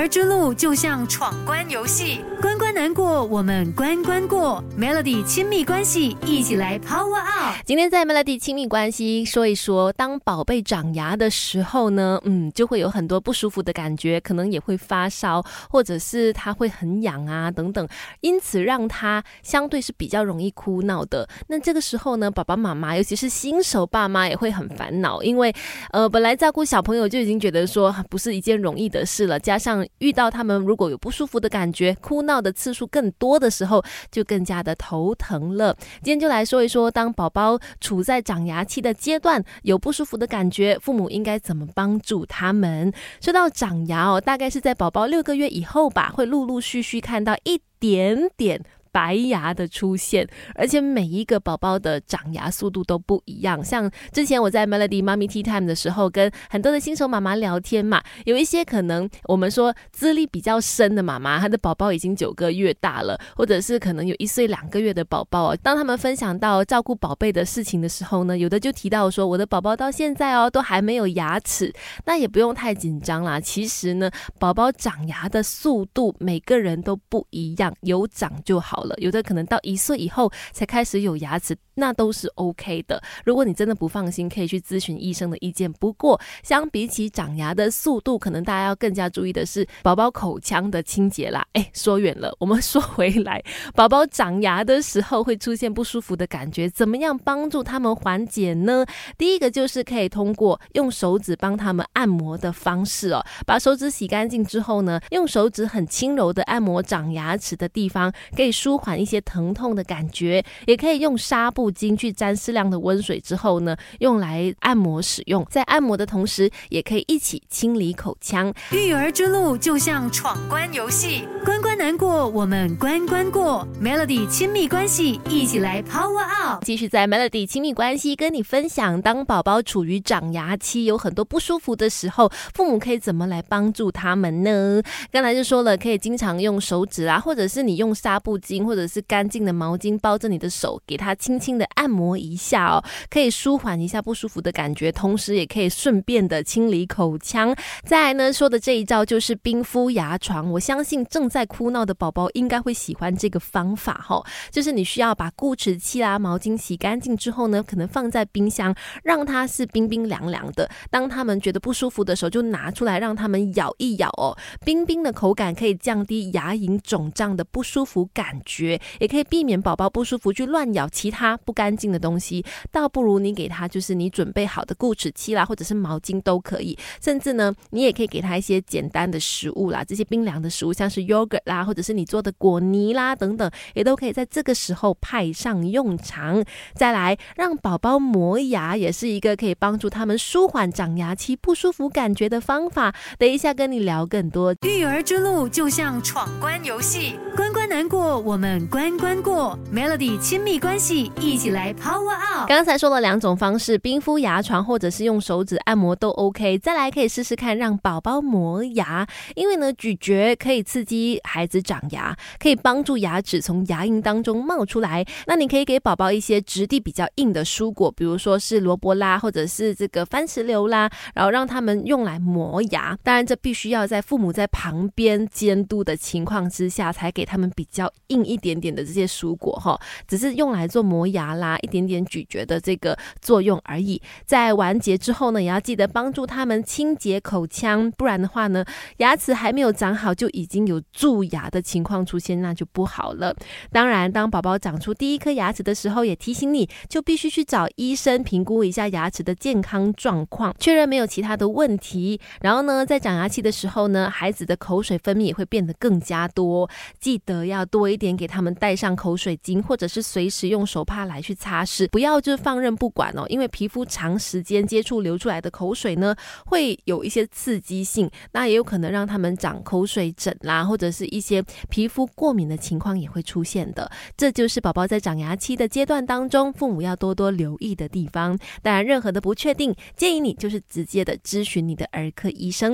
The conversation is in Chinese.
儿之路就像闯关游戏，关关难过，我们关关过。Melody 亲密关系，一起来 Power Up。今天在 Melody 亲密关系说一说，当宝贝长牙的时候呢，嗯，就会有很多不舒服的感觉，可能也会发烧，或者是他会很痒啊等等，因此让他相对是比较容易哭闹的。那这个时候呢，爸爸妈妈，尤其是新手爸妈也会很烦恼，因为呃，本来照顾小朋友就已经觉得说不是一件容易的事了，加上遇到他们如果有不舒服的感觉，哭闹的次数更多的时候，就更加的头疼了。今天就来说一说，当宝宝处在长牙期的阶段，有不舒服的感觉，父母应该怎么帮助他们？说到长牙哦，大概是在宝宝六个月以后吧，会陆陆续续看到一点点。白牙的出现，而且每一个宝宝的长牙速度都不一样。像之前我在 Melody Mommy Tea Time 的时候，跟很多的新手妈妈聊天嘛，有一些可能我们说资历比较深的妈妈，她的宝宝已经九个月大了，或者是可能有一岁两个月的宝宝哦。当他们分享到照顾宝贝的事情的时候呢，有的就提到说，我的宝宝到现在哦都还没有牙齿，那也不用太紧张啦。其实呢，宝宝长牙的速度每个人都不一样，有长就好。了，有的可能到一岁以后才开始有牙齿，那都是 OK 的。如果你真的不放心，可以去咨询医生的意见。不过，相比起长牙的速度，可能大家要更加注意的是宝宝口腔的清洁啦。哎，说远了，我们 说回来，宝宝长牙的时候会出现不舒服的感觉，怎么样帮助他们缓解呢？第一个就是可以通过用手指帮他们按摩的方式哦，把手指洗干净之后呢，用手指很轻柔的按摩长牙齿的地方，可以舒。舒缓一些疼痛的感觉，也可以用纱布巾去沾适量的温水之后呢，用来按摩使用。在按摩的同时，也可以一起清理口腔。育儿之路就像闯关游戏，关关难过，我们关关过。Melody 亲密关系，一起来 Power Out，。继续在 Melody 亲密关系跟你分享，当宝宝处于长牙期，有很多不舒服的时候，父母可以怎么来帮助他们呢？刚才就说了，可以经常用手指啊，或者是你用纱布巾。或者是干净的毛巾包着你的手，给它轻轻的按摩一下哦，可以舒缓一下不舒服的感觉，同时也可以顺便的清理口腔。再来呢，说的这一招就是冰敷牙床，我相信正在哭闹的宝宝应该会喜欢这个方法哈。就是你需要把固齿器啦、毛巾洗干净之后呢，可能放在冰箱，让它是冰冰凉凉的。当他们觉得不舒服的时候，就拿出来让他们咬一咬哦，冰冰的口感可以降低牙龈肿胀的不舒服感。觉也可以避免宝宝不舒服去乱咬其他不干净的东西，倒不如你给他就是你准备好的固齿器啦，或者是毛巾都可以，甚至呢，你也可以给他一些简单的食物啦，这些冰凉的食物，像是 yogurt 啦，或者是你做的果泥啦等等，也都可以在这个时候派上用场。再来，让宝宝磨牙也是一个可以帮助他们舒缓长牙期不舒服感觉的方法。等一下跟你聊更多。育儿之路就像闯关游戏，关关难过我。们关关过，Melody 亲密关系，一起来 Power Up。刚才说了两种方式，冰敷牙床或者是用手指按摩都 OK。再来可以试试看让宝宝磨牙，因为呢咀嚼可以刺激孩子子长牙，可以帮助牙齿从牙龈当中冒出来。那你可以给宝宝一些质地比较硬的蔬果，比如说是萝卜啦，或者是这个番石榴啦，然后让他们用来磨牙。当然这必须要在父母在旁边监督的情况之下，才给他们比较硬。一点点的这些蔬果哈，只是用来做磨牙啦，一点点咀嚼的这个作用而已。在完结之后呢，也要记得帮助他们清洁口腔，不然的话呢，牙齿还没有长好就已经有蛀牙的情况出现，那就不好了。当然，当宝宝长出第一颗牙齿的时候，也提醒你就必须去找医生评估一下牙齿的健康状况，确认没有其他的问题。然后呢，在长牙期的时候呢，孩子的口水分泌也会变得更加多，记得要多一点。给他们带上口水巾，或者是随时用手帕来去擦拭，不要就放任不管哦。因为皮肤长时间接触流出来的口水呢，会有一些刺激性，那也有可能让他们长口水疹啦，或者是一一些皮肤过敏的情况也会出现的。这就是宝宝在长牙期的阶段当中，父母要多多留意的地方。当然，任何的不确定，建议你就是直接的咨询你的儿科医生。